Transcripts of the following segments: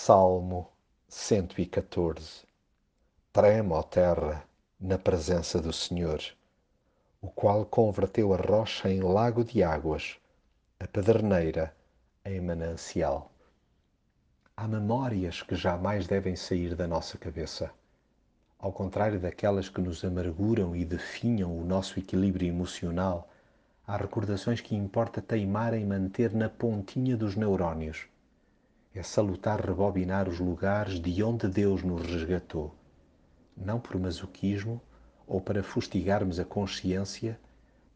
Salmo 114 Treme, ó terra, na presença do Senhor, o qual converteu a rocha em lago de águas, a pederneira em manancial. Há memórias que jamais devem sair da nossa cabeça. Ao contrário daquelas que nos amarguram e definham o nosso equilíbrio emocional, há recordações que importa teimar em manter na pontinha dos neurónios é salutar rebobinar os lugares de onde Deus nos resgatou, não por masoquismo ou para fustigarmos a consciência,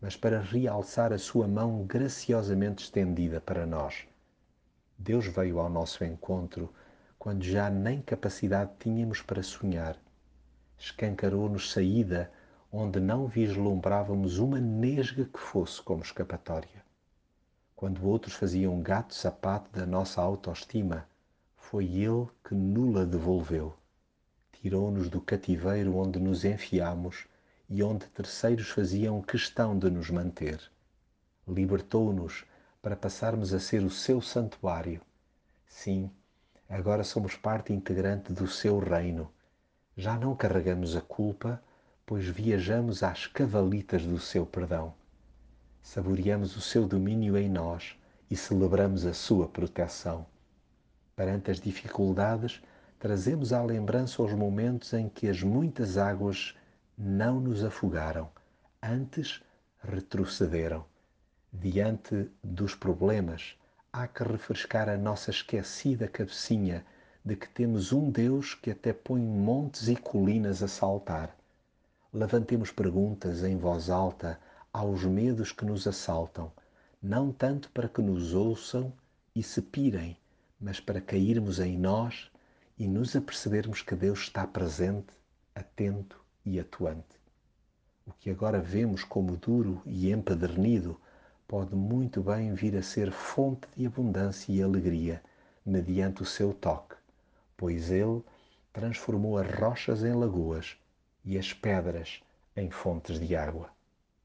mas para realçar a sua mão graciosamente estendida para nós. Deus veio ao nosso encontro quando já nem capacidade tínhamos para sonhar. Escancarou-nos saída onde não vislumbrávamos uma nesga que fosse como escapatória. Quando outros faziam gato sapato da nossa autoestima, foi Ele que nula devolveu. Tirou-nos do cativeiro onde nos enfiamos e onde terceiros faziam questão de nos manter. Libertou-nos para passarmos a ser o seu santuário. Sim, agora somos parte integrante do seu reino. Já não carregamos a culpa, pois viajamos às cavalitas do seu perdão saboreamos o seu domínio em nós e celebramos a sua proteção. Perante as dificuldades, trazemos à lembrança os momentos em que as muitas águas não nos afogaram, antes retrocederam. Diante dos problemas, há que refrescar a nossa esquecida cabecinha de que temos um Deus que até põe montes e colinas a saltar. Levantemos perguntas em voz alta aos medos que nos assaltam, não tanto para que nos ouçam e se pirem, mas para cairmos em nós e nos apercebermos que Deus está presente, atento e atuante. O que agora vemos como duro e empedernido pode muito bem vir a ser fonte de abundância e alegria mediante o seu toque, pois ele transformou as rochas em lagoas e as pedras em fontes de água.